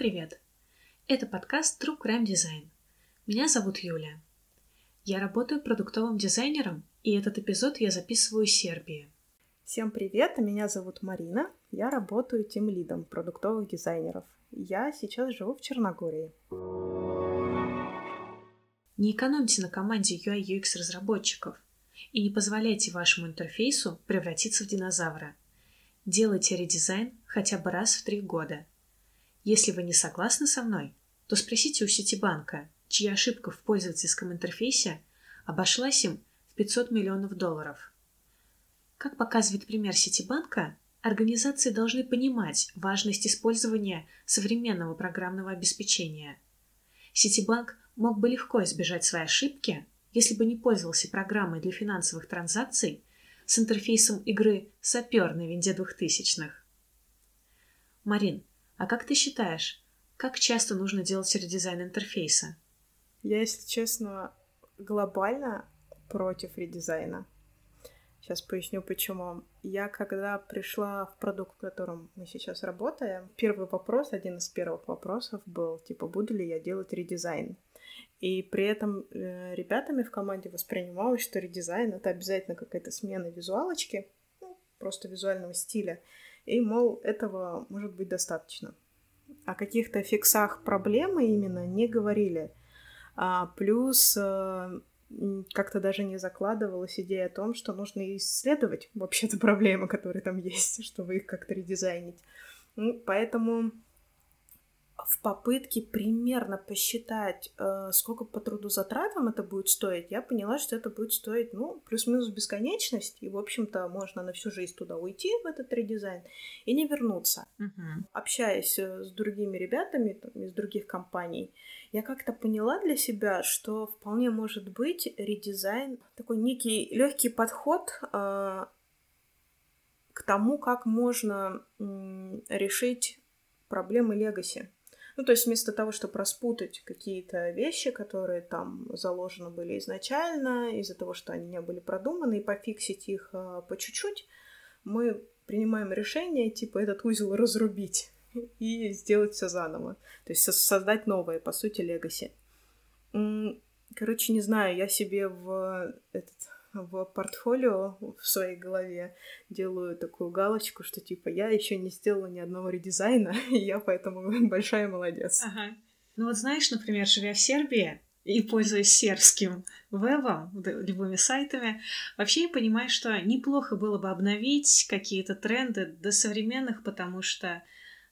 Привет! Это подкаст True Crime Design. Меня зовут Юля. Я работаю продуктовым дизайнером, и этот эпизод я записываю из Сербии. Всем привет, меня зовут Марина. Я работаю тем лидом продуктовых дизайнеров. Я сейчас живу в Черногории. Не экономьте на команде UI UX разработчиков и не позволяйте вашему интерфейсу превратиться в динозавра. Делайте редизайн хотя бы раз в три года. Если вы не согласны со мной, то спросите у Ситибанка, чья ошибка в пользовательском интерфейсе обошлась им в 500 миллионов долларов. Как показывает пример Ситибанка, организации должны понимать важность использования современного программного обеспечения. Ситибанк мог бы легко избежать своей ошибки, если бы не пользовался программой для финансовых транзакций с интерфейсом игры «Сапер» на винде двухтысячных. Марин, а как ты считаешь, как часто нужно делать редизайн интерфейса? Я, если честно, глобально против редизайна. Сейчас поясню, почему. Я, когда пришла в продукт, в котором мы сейчас работаем, первый вопрос, один из первых вопросов был, типа, буду ли я делать редизайн? И при этом э, ребятами в команде воспринималось, что редизайн — это обязательно какая-то смена визуалочки, ну, просто визуального стиля. И, мол, этого может быть достаточно. О каких-то фиксах проблемы именно не говорили. А, плюс э, как-то даже не закладывалась идея о том, что нужно исследовать вообще-то проблемы, которые там есть, чтобы их как-то редизайнить. Ну, поэтому в попытке примерно посчитать, э, сколько по трудозатратам это будет стоить, я поняла, что это будет стоить, ну, плюс-минус бесконечность, и, в общем-то, можно на всю жизнь туда уйти, в этот редизайн, и не вернуться. Угу. Общаясь э, с другими ребятами там, из других компаний, я как-то поняла для себя, что вполне может быть редизайн такой некий легкий подход э, к тому, как можно м, решить проблемы легаси. Ну, то есть вместо того, чтобы распутать какие-то вещи, которые там заложены были изначально, из-за того, что они не были продуманы, и пофиксить их а, по чуть-чуть, мы принимаем решение, типа, этот узел разрубить и сделать все заново. То есть создать новое, по сути, легаси. Короче, не знаю, я себе в этот в портфолио в своей голове делаю такую галочку, что типа я еще не сделала ни одного редизайна, и я поэтому большая молодец. Ага. Ну вот знаешь, например, живя в Сербии и пользуясь сербским вебом, любыми сайтами, вообще я понимаю, что неплохо было бы обновить какие-то тренды до современных, потому что,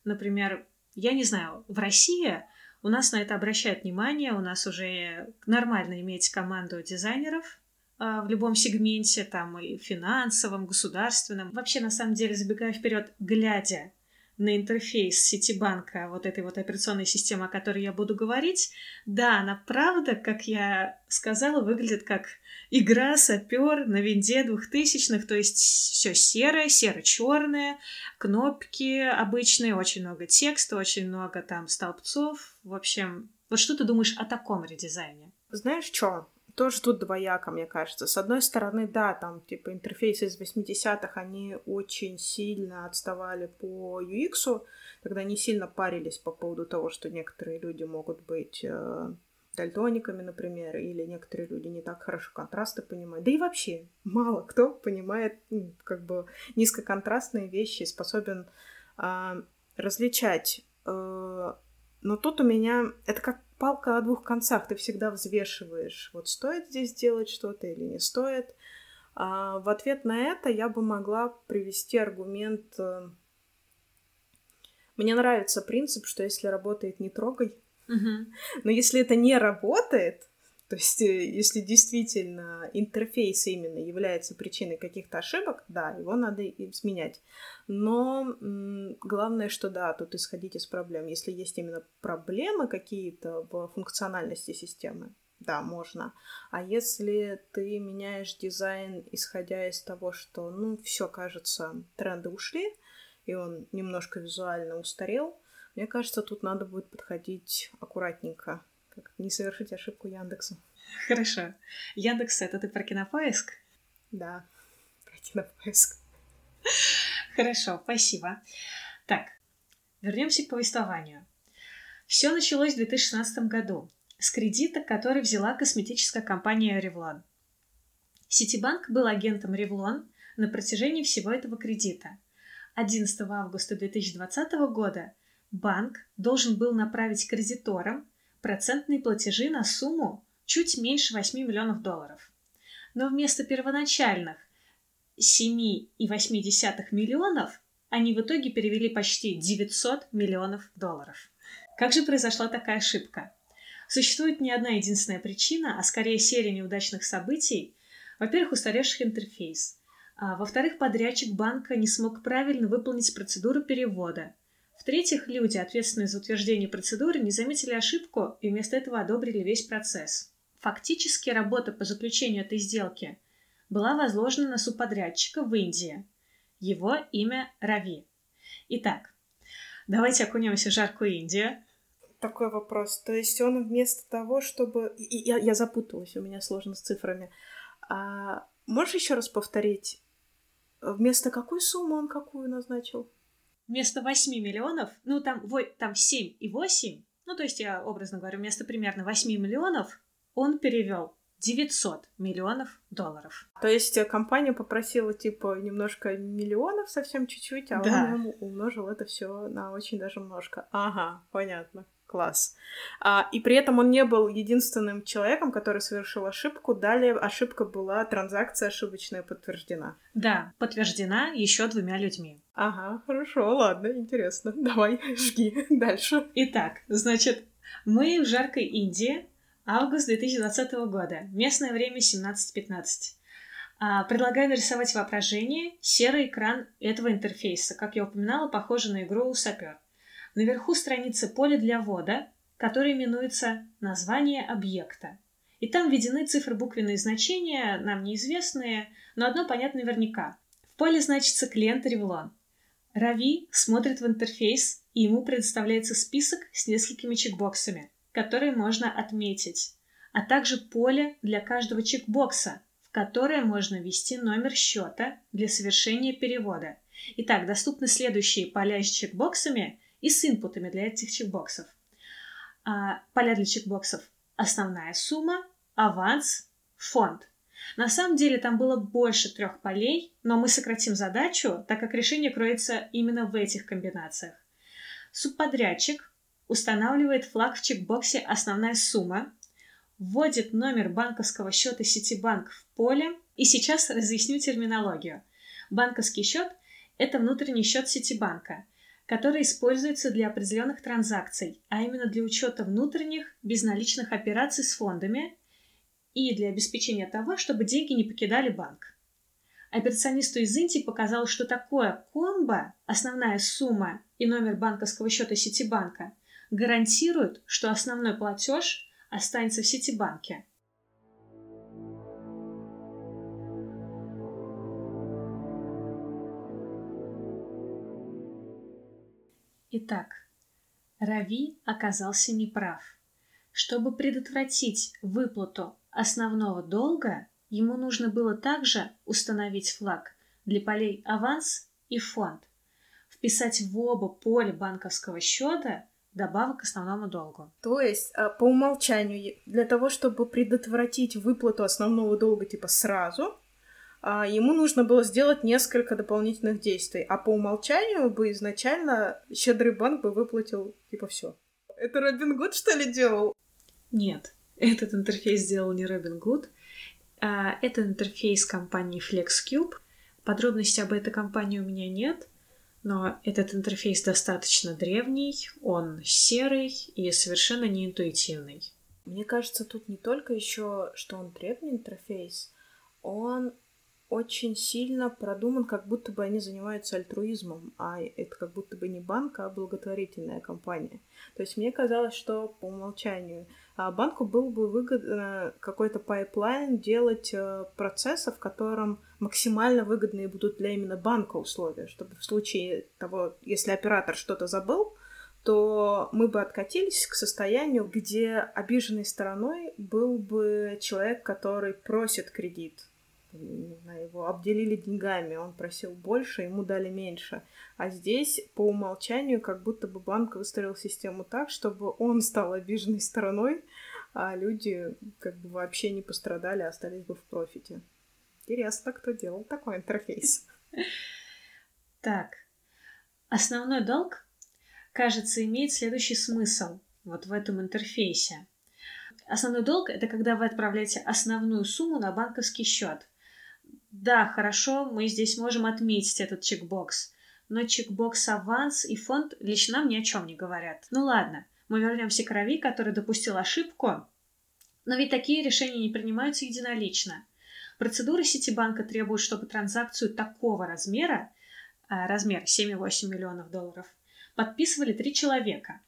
например, я не знаю, в России у нас на это обращают внимание, у нас уже нормально иметь команду дизайнеров, в любом сегменте, там и финансовом, государственном. Вообще, на самом деле, забегая вперед, глядя на интерфейс Ситибанка, вот этой вот операционной системы, о которой я буду говорить, да, она правда, как я сказала, выглядит как игра сапер на винде двухтысячных, то есть все серое, серо-черное, кнопки обычные, очень много текста, очень много там столбцов. В общем, вот что ты думаешь о таком редизайне? Знаешь что? Тоже тут двояко, мне кажется. С одной стороны, да, там, типа, интерфейсы из 80-х, они очень сильно отставали по UX, тогда не сильно парились по поводу того, что некоторые люди могут быть э, дальтониками, например, или некоторые люди не так хорошо контрасты понимают. Да и вообще, мало кто понимает, ну, как бы, низкоконтрастные вещи, способен э, различать. Э, но тут у меня... Это как палка о двух концах. Ты всегда взвешиваешь, вот стоит здесь делать что-то или не стоит. А в ответ на это я бы могла привести аргумент. Э, мне нравится принцип, что если работает, не трогай. Угу. Но если это не работает, то есть, э, если действительно интерфейс именно является причиной каких-то ошибок, да, его надо изменять. Но главное, что да, тут исходить из проблем. Если есть именно проблемы какие-то в функциональности системы, да, можно. А если ты меняешь дизайн, исходя из того, что, ну, все кажется, тренды ушли, и он немножко визуально устарел, мне кажется, тут надо будет подходить аккуратненько как не совершить ошибку Яндексу. Хорошо. Яндекс — это ты про кинопоиск? Да, про кинопоиск. Хорошо, спасибо. Так, вернемся к повествованию. Все началось в 2016 году с кредита, который взяла косметическая компания Revlon. Ситибанк был агентом Revlon на протяжении всего этого кредита. 11 августа 2020 года банк должен был направить кредиторам процентные платежи на сумму чуть меньше 8 миллионов долларов. Но вместо первоначальных 7,8 миллионов они в итоге перевели почти 900 миллионов долларов. Как же произошла такая ошибка? Существует не одна единственная причина, а скорее серия неудачных событий. Во-первых, устаревший интерфейс. А во-вторых, подрядчик банка не смог правильно выполнить процедуру перевода. В-третьих, люди, ответственные за утверждение процедуры, не заметили ошибку и вместо этого одобрили весь процесс. Фактически работа по заключению этой сделки была возложена на субподрядчика в Индии. Его имя Рави. Итак, давайте окунемся в жаркую Индию. Такой вопрос. То есть он вместо того, чтобы... Я, я запуталась, у меня сложно с цифрами. А можешь еще раз повторить? Вместо какой суммы он какую назначил? Вместо 8 миллионов, ну там, там 7 и 8, ну то есть я образно говорю, вместо примерно 8 миллионов он перевел 900 миллионов долларов. То есть э, компания попросила типа немножко миллионов, совсем чуть-чуть, а да. он умножил это все на очень даже немножко. Ага, понятно. Класс. А, и при этом он не был единственным человеком, который совершил ошибку. Далее ошибка была, транзакция ошибочная подтверждена. Да, подтверждена еще двумя людьми. Ага, хорошо, ладно, интересно. Давай, жги дальше. Итак, значит, мы в жаркой Индии, август 2020 года, местное время 17.15. А, предлагаю нарисовать воображение серый экран этого интерфейса. Как я упоминала, похоже на игру «Сапер». Наверху страницы поле для ввода, которое именуется «Название объекта». И там введены цифры буквенные значения, нам неизвестные, но одно понятно наверняка. В поле значится клиент Revlon. Рави смотрит в интерфейс, и ему предоставляется список с несколькими чекбоксами, которые можно отметить, а также поле для каждого чекбокса, в которое можно ввести номер счета для совершения перевода. Итак, доступны следующие поля с чекбоксами – и с инпутами для этих чекбоксов. А, поля для чекбоксов – основная сумма, аванс, фонд. На самом деле там было больше трех полей, но мы сократим задачу, так как решение кроется именно в этих комбинациях. Субподрядчик устанавливает флаг в чекбоксе «Основная сумма», вводит номер банковского счета Ситибанк в поле, и сейчас разъясню терминологию. Банковский счет – это внутренний счет Ситибанка – который используется для определенных транзакций, а именно для учета внутренних безналичных операций с фондами и для обеспечения того, чтобы деньги не покидали банк. Операционисту из Индии показалось, что такое комбо, основная сумма и номер банковского счета Ситибанка, гарантируют, что основной платеж останется в Ситибанке – Итак, Рави оказался неправ. Чтобы предотвратить выплату основного долга, ему нужно было также установить флаг для полей аванс и фонд, вписать в оба поля банковского счета добавок к основному долгу. То есть, а, по умолчанию, для того, чтобы предотвратить выплату основного долга типа сразу, а, ему нужно было сделать несколько дополнительных действий, а по умолчанию бы изначально щедрый банк бы выплатил типа все. Это Робин Гуд, что ли, делал? Нет, этот интерфейс сделал не Робин Гуд. А, это интерфейс компании FlexCube. Подробностей об этой компании у меня нет, но этот интерфейс достаточно древний, он серый и совершенно неинтуитивный. Мне кажется, тут не только еще, что он древний интерфейс, он очень сильно продуман, как будто бы они занимаются альтруизмом, а это как будто бы не банк, а благотворительная компания. То есть мне казалось, что по умолчанию а банку было бы выгодно какой-то пайплайн делать э, процессы, в котором максимально выгодные будут для именно банка условия, чтобы в случае того, если оператор что-то забыл, то мы бы откатились к состоянию, где обиженной стороной был бы человек, который просит кредит не знаю, его обделили деньгами, он просил больше, ему дали меньше. А здесь по умолчанию как будто бы банк выстроил систему так, чтобы он стал обиженной стороной, а люди как бы вообще не пострадали, а остались бы в профите. Интересно, кто делал такой интерфейс. Так, основной долг, кажется, имеет следующий смысл вот в этом интерфейсе. Основной долг – это когда вы отправляете основную сумму на банковский счет. Да, хорошо, мы здесь можем отметить этот чекбокс, но чекбокс аванс и фонд лично нам ни о чем не говорят. Ну ладно, мы вернемся к Рави, который допустил ошибку, но ведь такие решения не принимаются единолично. Процедура Ситибанка требует, чтобы транзакцию такого размера, а, размер 7,8 миллионов долларов, подписывали три человека.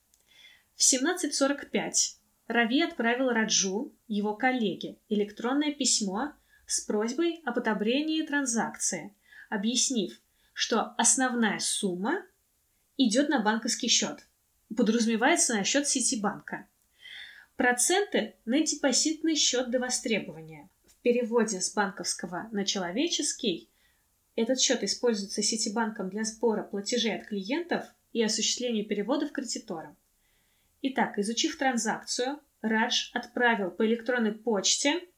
В 17.45 Рави отправил Раджу, его коллеге, электронное письмо с просьбой об одобрении транзакции, объяснив, что основная сумма идет на банковский счет, подразумевается на счет Ситибанка. Проценты на депозитный счет до востребования. В переводе с банковского на человеческий этот счет используется Ситибанком для сбора платежей от клиентов и осуществления переводов кредиторам. Итак, изучив транзакцию, Радж отправил по электронной почте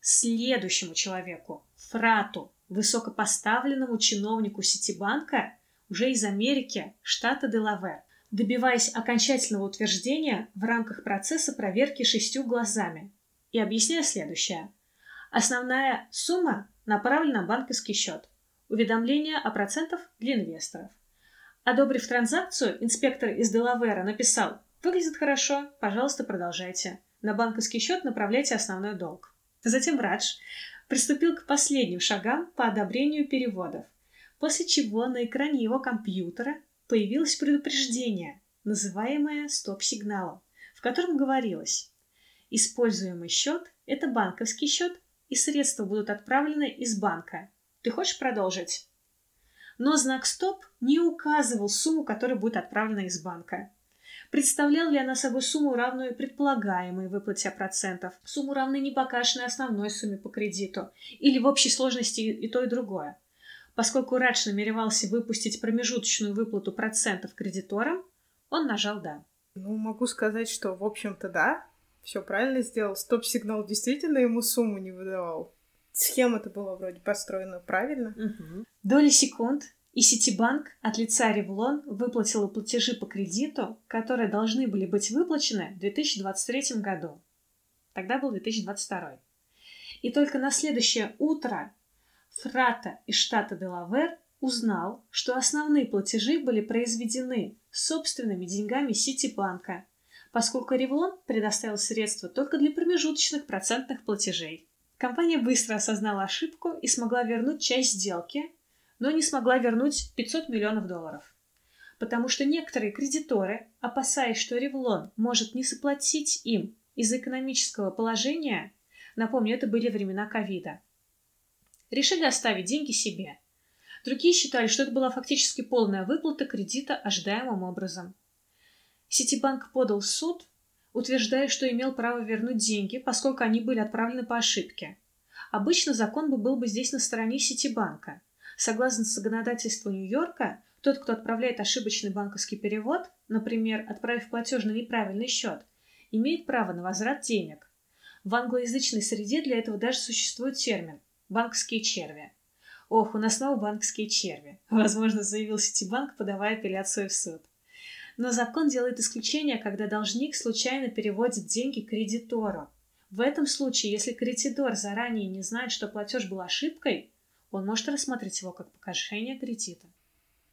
следующему человеку, Фрату, высокопоставленному чиновнику Ситибанка, уже из Америки, штата Делавер, добиваясь окончательного утверждения в рамках процесса проверки шестью глазами и объясняя следующее. Основная сумма направлена на банковский счет. Уведомление о процентах для инвесторов. Одобрив транзакцию, инспектор из Делавера написал Выглядит хорошо, пожалуйста, продолжайте. На банковский счет направляйте основной долг. Затем Радж приступил к последним шагам по одобрению переводов, после чего на экране его компьютера появилось предупреждение, называемое стоп-сигналом, в котором говорилось «Используемый счет – это банковский счет, и средства будут отправлены из банка. Ты хочешь продолжить?» Но знак «Стоп» не указывал сумму, которая будет отправлена из банка. Представляла ли она собой сумму, равную предполагаемой выплате процентов, сумму, равной непокашенной основной сумме по кредиту, или в общей сложности и то, и другое? Поскольку Радж намеревался выпустить промежуточную выплату процентов кредиторам, он нажал «да». Ну, могу сказать, что, в общем-то, да, все правильно сделал. Стоп-сигнал действительно ему сумму не выдавал. Схема-то была вроде построена правильно. Угу. Доли секунд и Ситибанк от лица Ревлон выплатила платежи по кредиту, которые должны были быть выплачены в 2023 году. Тогда был 2022. И только на следующее утро Фрата из штата Делавер узнал, что основные платежи были произведены собственными деньгами Ситибанка, поскольку Ревлон предоставил средства только для промежуточных процентных платежей. Компания быстро осознала ошибку и смогла вернуть часть сделки, но не смогла вернуть 500 миллионов долларов. Потому что некоторые кредиторы, опасаясь, что Ревлон может не заплатить им из-за экономического положения, напомню, это были времена ковида, решили оставить деньги себе. Другие считали, что это была фактически полная выплата кредита ожидаемым образом. Ситибанк подал в суд, утверждая, что имел право вернуть деньги, поскольку они были отправлены по ошибке. Обычно закон бы был бы здесь на стороне Ситибанка – Согласно законодательству Нью-Йорка, тот, кто отправляет ошибочный банковский перевод, например, отправив платеж на неправильный счет, имеет право на возврат денег. В англоязычной среде для этого даже существует термин «банковские черви». Ох, у нас снова банковские черви. Возможно, заявил Ситибанк, подавая апелляцию в суд. Но закон делает исключение, когда должник случайно переводит деньги кредитору. В этом случае, если кредитор заранее не знает, что платеж был ошибкой, он может рассмотреть его как погашение кредита.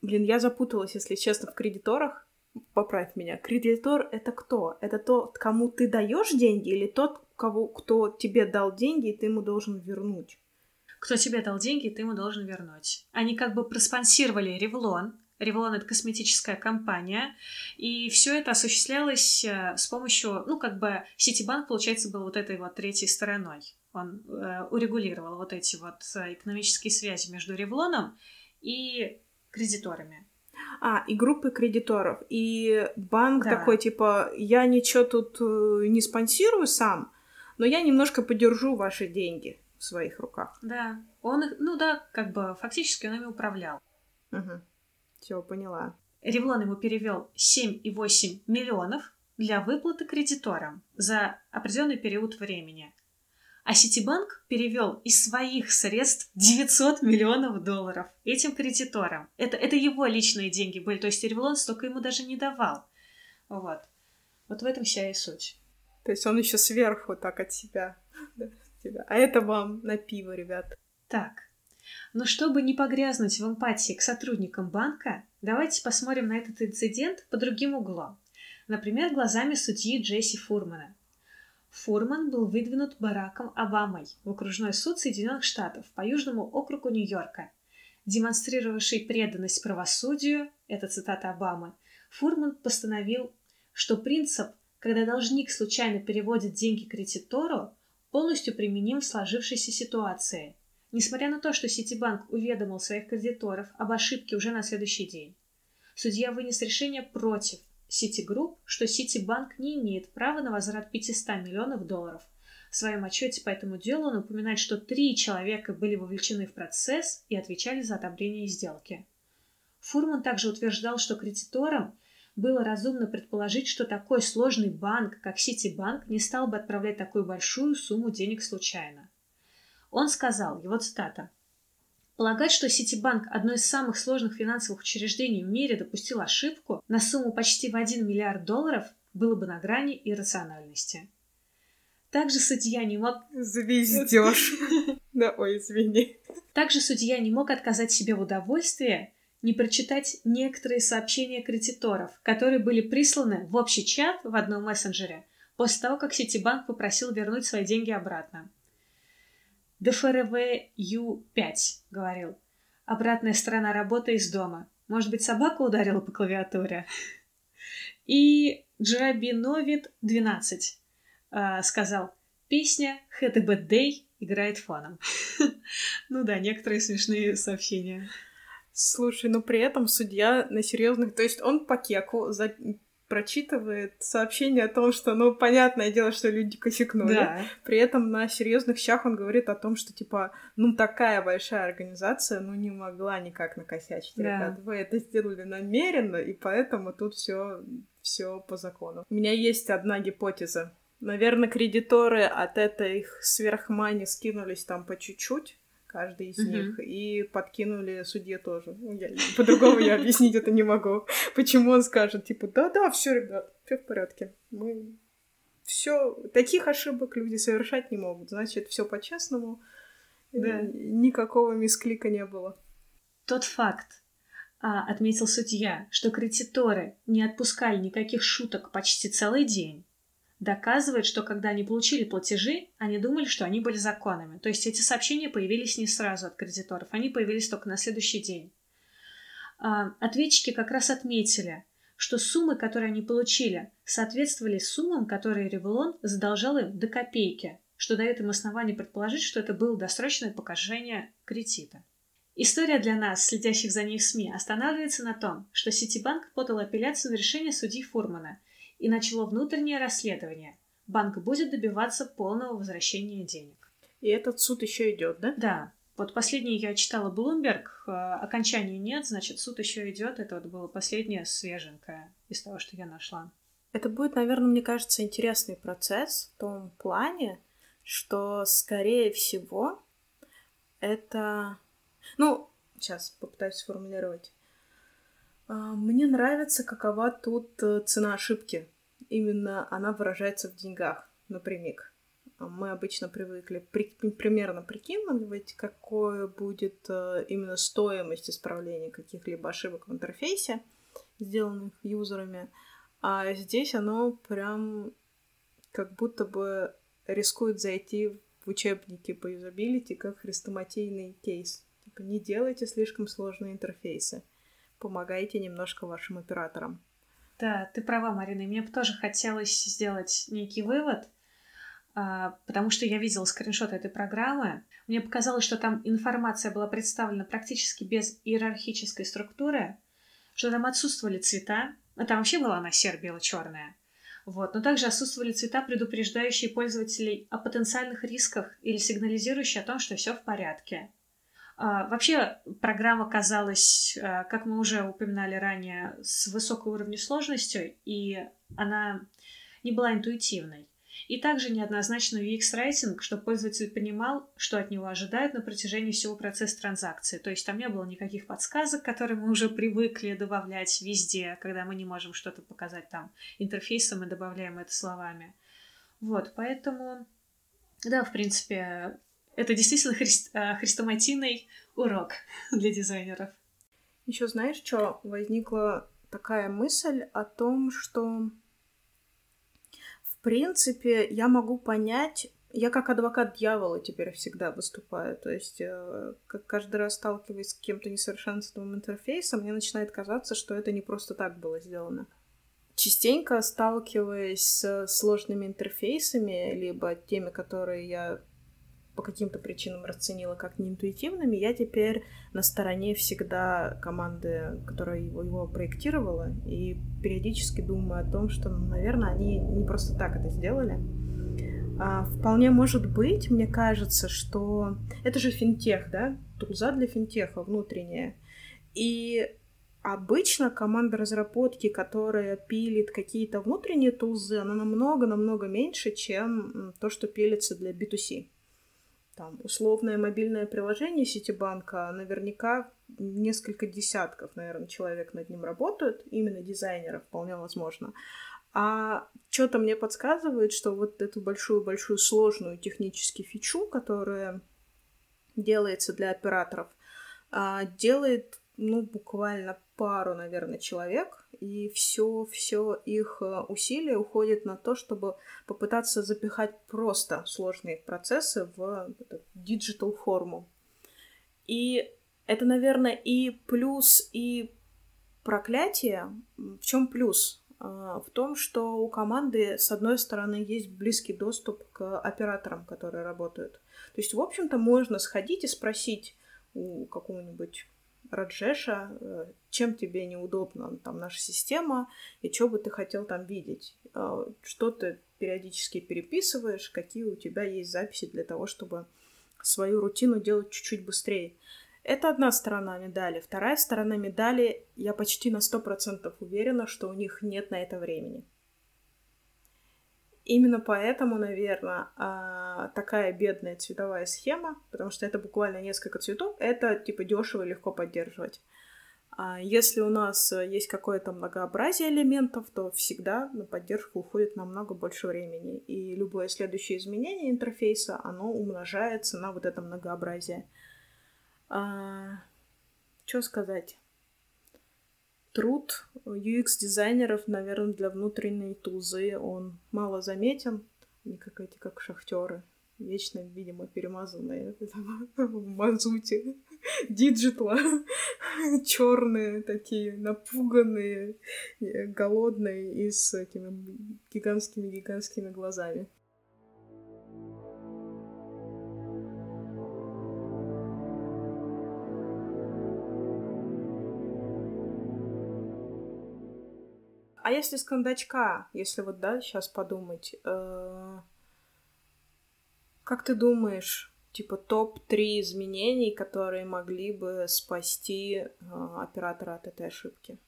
Блин, я запуталась, если честно, в кредиторах. Поправь меня. Кредитор — это кто? Это тот, кому ты даешь деньги, или тот, кого, кто тебе дал деньги, и ты ему должен вернуть? Кто тебе дал деньги, ты ему должен вернуть. Они как бы проспонсировали Ревлон. Ревлон — это косметическая компания. И все это осуществлялось э, с помощью, ну, как бы Ситибанк, получается, был вот этой вот третьей стороной он э, урегулировал вот эти вот э, экономические связи между Ревлоном и кредиторами. А, и группы кредиторов. И банк да. такой, типа, я ничего тут э, не спонсирую сам, но я немножко подержу ваши деньги. в своих руках. Да. Он их, ну да, как бы фактически он ими управлял. Угу. Все, поняла. Ревлон ему перевел 7,8 миллионов для выплаты кредиторам за определенный период времени. А Ситибанк перевел из своих средств 900 миллионов долларов этим кредиторам. Это, это его личные деньги были, то есть Ревлон столько ему даже не давал. Вот. Вот в этом вся и суть. То есть он еще сверху так от себя. А это вам на пиво, ребят. Так, но чтобы не погрязнуть в эмпатии к сотрудникам банка, давайте посмотрим на этот инцидент по другим углом. Например, глазами судьи Джесси Фурмана. Фурман был выдвинут Бараком Обамой в окружной суд Соединенных Штатов по Южному округу Нью-Йорка. Демонстрировавший преданность правосудию, это цитата Обамы, Фурман постановил, что принцип, когда должник случайно переводит деньги кредитору, полностью применим в сложившейся ситуации, несмотря на то, что Ситибанк уведомил своих кредиторов об ошибке уже на следующий день. Судья вынес решение против Ситигрупп, что Ситибанк не имеет права на возврат 500 миллионов долларов. В своем отчете по этому делу он упоминает, что три человека были вовлечены в процесс и отвечали за одобрение сделки. Фурман также утверждал, что кредиторам было разумно предположить, что такой сложный банк, как Ситибанк, не стал бы отправлять такую большую сумму денег случайно. Он сказал, его цитата, Полагать, что Ситибанк, одно из самых сложных финансовых учреждений в мире, допустил ошибку на сумму почти в 1 миллиард долларов, было бы на грани иррациональности. Также судья не мог... Звездеж. Да, ой, извини. Также судья не мог отказать себе в удовольствии не прочитать некоторые сообщения кредиторов, которые были присланы в общий чат в одном мессенджере после того, как Ситибанк попросил вернуть свои деньги обратно. ДФРВ Ю-5, говорил. Обратная сторона работы из дома. Может быть, собака ударила по клавиатуре? И Джабиновит 12 э, сказал, песня Had a Bad Day играет фоном. ну да, некоторые смешные сообщения. Слушай, но при этом судья на серьезных, то есть он по кеку за... прочитывает сообщение о том, что, ну, понятное дело, что люди косякнули. Да. При этом на серьезных щах он говорит о том, что, типа, ну, такая большая организация, ну, не могла никак накосячить. Да. Ребят, вы это сделали намеренно, и поэтому тут все все по закону. У меня есть одна гипотеза. Наверное, кредиторы от этой сверхмани скинулись там по чуть-чуть, каждый из них, и подкинули судье тоже. Ну, по-другому я объяснить это не могу. Почему он скажет, типа, да-да, все, ребят, все в порядке. Мы все таких ошибок люди совершать не могут. Значит, все по-честному. Да. Никакого мисклика не было. Тот факт, а, отметил судья, что кредиторы не отпускали никаких шуток почти целый день, доказывает, что когда они получили платежи, они думали, что они были законными. То есть эти сообщения появились не сразу от кредиторов, они появились только на следующий день. А, ответчики как раз отметили, что суммы, которые они получили, соответствовали суммам, которые Ревелон задолжал им до копейки, что дает им основание предположить, что это было досрочное погашение кредита. История для нас, следящих за ней в СМИ, останавливается на том, что Ситибанк подал апелляцию на решение судьи Фурмана – и начало внутреннее расследование. Банк будет добиваться полного возвращения денег. И этот суд еще идет, да? Да. Вот последний я читала Bloomberg, э, окончания нет, значит, суд еще идет. Это вот было последнее свеженькое из того, что я нашла. Это будет, наверное, мне кажется, интересный процесс в том плане, что, скорее всего, это... Ну, сейчас попытаюсь сформулировать. А, мне нравится, какова тут э, цена ошибки. Именно она выражается в деньгах напрямик. Мы обычно привыкли при, примерно прикидывать, какое будет э, именно стоимость исправления каких-либо ошибок в интерфейсе, сделанных юзерами. А здесь оно прям как будто бы рискует зайти в учебники по юзабилити как хрестоматийный кейс. Типа не делайте слишком сложные интерфейсы помогайте немножко вашим операторам. Да, ты права, Марина. И мне бы тоже хотелось сделать некий вывод, а, потому что я видела скриншот этой программы. Мне показалось, что там информация была представлена практически без иерархической структуры, что там отсутствовали цвета. Ну, там вообще была она серо-бело-черная. Вот. Но также отсутствовали цвета, предупреждающие пользователей о потенциальных рисках или сигнализирующие о том, что все в порядке. А, вообще программа казалась, а, как мы уже упоминали ранее, с высокой уровнем сложностью, и она не была интуитивной. И также неоднозначный UX-райтинг, чтобы пользователь понимал, что от него ожидают на протяжении всего процесса транзакции. То есть там не было никаких подсказок, которые мы уже привыкли добавлять везде, когда мы не можем что-то показать там интерфейсом и добавляем это словами. Вот, поэтому, да, в принципе, это действительно христ, э, хрестоматийный урок для дизайнеров. Еще знаешь, что возникла такая мысль о том, что принципе, я могу понять, я как адвокат дьявола теперь всегда выступаю. То есть, э, как каждый раз сталкиваясь с каким-то несовершенством интерфейса, мне начинает казаться, что это не просто так было сделано. Частенько сталкиваясь с сложными интерфейсами, либо теми, которые я по каким-то причинам расценила как неинтуитивными, я теперь на стороне всегда команды, которая его, его проектировала, и периодически думаю о том, что, ну, наверное, они не просто так это сделали. А, вполне может быть, мне кажется, что это же финтех, да, тулза для финтеха внутренняя. И обычно команда разработки, которая пилит какие-то внутренние тулзы, она намного-намного меньше, чем то, что пилится для B2C там, условное мобильное приложение Ситибанка, наверняка несколько десятков, наверное, человек над ним работают, именно дизайнеров, вполне возможно. А что-то мне подсказывает, что вот эту большую-большую сложную технически фичу, которая делается для операторов, а, делает, ну, буквально пару, наверное, человек, и все, все их э, усилия уходит на то, чтобы попытаться запихать просто сложные процессы в digital форму. И это, наверное, и плюс, и проклятие. В чем плюс? А, в том, что у команды, с одной стороны, есть близкий доступ к операторам, которые работают. То есть, в общем-то, можно сходить и спросить у какого-нибудь Раджеша, э, чем тебе неудобна там наша система, и что бы ты хотел там видеть. Э, что ты периодически переписываешь, какие у тебя есть записи для того, чтобы свою рутину делать чуть-чуть быстрее. Это одна сторона медали. Вторая сторона медали, я почти на 100% уверена, что у них нет на это времени. Именно поэтому, наверное, а, такая бедная цветовая схема, потому что это буквально несколько цветов, это типа дешево и легко поддерживать. А если у нас есть какое-то многообразие элементов, то всегда на поддержку уходит намного больше времени. И любое следующее изменение интерфейса, оно умножается на вот это многообразие. А, что сказать? Труд UX-дизайнеров, наверное, для внутренней тулзы он мало заметен. Они как эти, как шахтеры. Вечно, видимо, перемазанные в мазуте digital а. черные такие, напуганные, голодные и с этими гигантскими-гигантскими глазами. А если с кондачка, если вот, да, сейчас подумать, э, как ты думаешь, типа топ-3 изменений, которые могли бы спасти э, оператора от этой ошибки?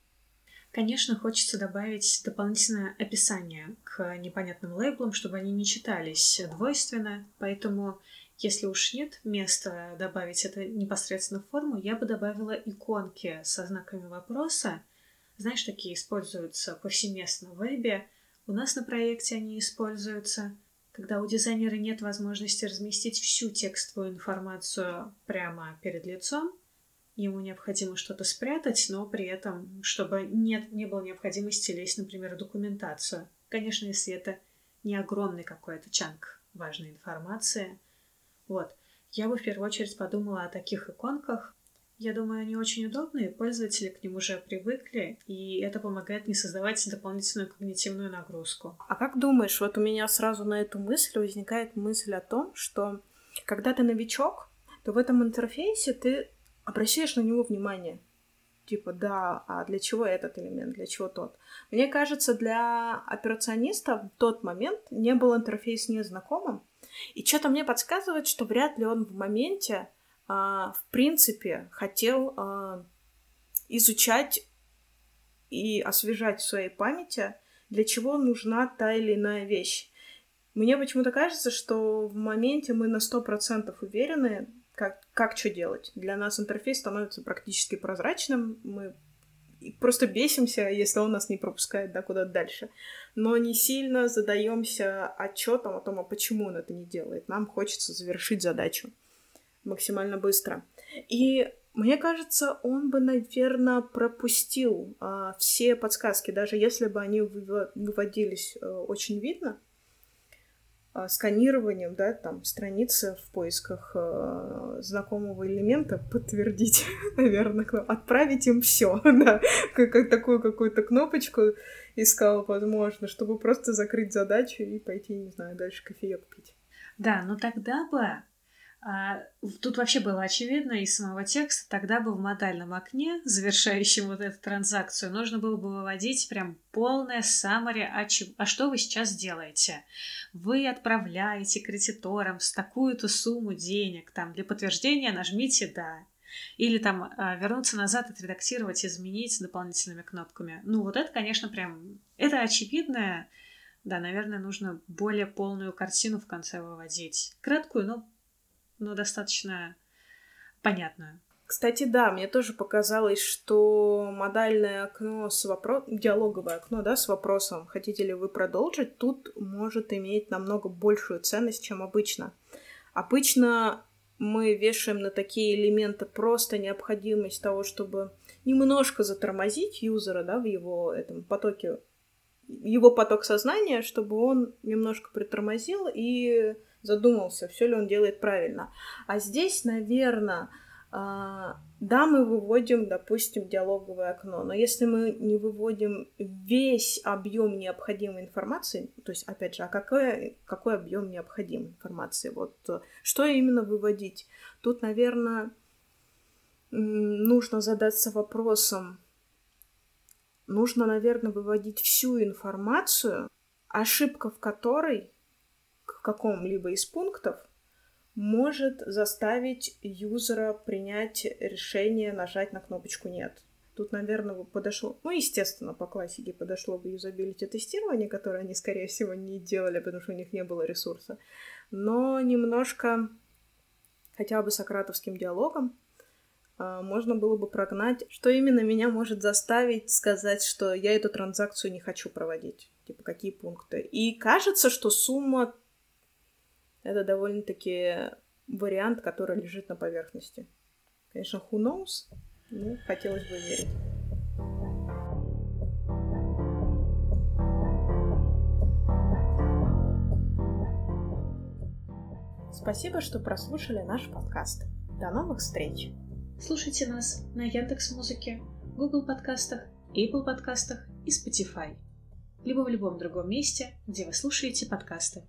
Конечно, хочется добавить дополнительное описание к непонятным лейблам, чтобы они не читались двойственно, поэтому если уж нет места добавить это непосредственно в форму, я бы добавила иконки со знаками вопроса, знаешь, такие используются повсеместно в вебе. У нас на проекте они используются, когда у дизайнера нет возможности разместить всю текстовую информацию прямо перед лицом. Ему необходимо что-то спрятать, но при этом, чтобы нет, не было необходимости лезть, например, в документацию. Конечно, если это не огромный какой-то чанк важной информации. Вот. Я бы в первую очередь подумала о таких иконках, я думаю, они очень удобные, пользователи к ним уже привыкли, и это помогает не создавать дополнительную когнитивную нагрузку. А как думаешь, вот у меня сразу на эту мысль возникает мысль о том, что когда ты новичок, то в этом интерфейсе ты обращаешь на него внимание. типа, да, а для чего этот элемент, для чего тот. Мне кажется, для операциониста в тот момент не был интерфейс незнакомым, и что-то мне подсказывает, что вряд ли он в моменте, в принципе, хотел а, изучать и освежать в своей памяти, для чего нужна та или иная вещь. Мне почему-то кажется, что в моменте мы на 100% уверены, как, как что делать. Для нас интерфейс становится практически прозрачным, мы просто бесимся, если он нас не пропускает да, куда-то дальше. Но не сильно задаемся отчетом о том, а почему он это не делает. Нам хочется завершить задачу максимально быстро. И мне кажется, он бы, наверное, пропустил а, все подсказки, даже если бы они выводились а, очень видно. А, сканированием, да, там, страницы в поисках э, знакомого элемента, подтвердить, наверное, отправить им все, да, как, как такую какую-то кнопочку искал, возможно, чтобы просто закрыть задачу и пойти, не знаю, дальше кофеек пить. Да, но тогда бы а, тут вообще было очевидно из самого текста, тогда бы в модальном окне, завершающем вот эту транзакцию, нужно было бы выводить прям полное summary, а, чем, а что вы сейчас делаете. Вы отправляете кредиторам с такую-то сумму денег, там, для подтверждения нажмите «да». Или там а, вернуться назад, отредактировать, изменить дополнительными кнопками. Ну, вот это, конечно, прям... Это очевидное. Да, наверное, нужно более полную картину в конце выводить. Краткую, но но достаточно понятную. Кстати, да, мне тоже показалось, что модальное окно с вопросом, диалоговое окно, да, с вопросом, хотите ли вы продолжить, тут может иметь намного большую ценность, чем обычно. Обычно мы вешаем на такие элементы просто необходимость того, чтобы немножко затормозить юзера, да, в его этом потоке, его поток сознания, чтобы он немножко притормозил и задумался, все ли он делает правильно. А здесь, наверное, а, да, мы выводим, допустим, диалоговое окно, но если мы не выводим весь объем необходимой информации, то есть, опять же, а какой, какой объем необходимой информации? Вот что именно выводить? Тут, наверное, нужно задаться вопросом, нужно, наверное, выводить всю информацию, ошибка в которой к какому-либо из пунктов может заставить юзера принять решение нажать на кнопочку «Нет». Тут, наверное, подошло, ну, естественно, по классике подошло бы юзабилити тестирование, которое они, скорее всего, не делали, потому что у них не было ресурса. Но немножко хотя бы сократовским диалогом а, можно было бы прогнать, что именно меня может заставить сказать, что я эту транзакцию не хочу проводить. Типа, какие пункты. И кажется, что сумма это довольно-таки вариант, который лежит на поверхности. Конечно, who knows, но хотелось бы верить. Спасибо, что прослушали наш подкаст. До новых встреч! Слушайте нас на Яндекс Музыке, Google подкастах, Apple подкастах и Spotify, либо в любом другом месте, где вы слушаете подкасты.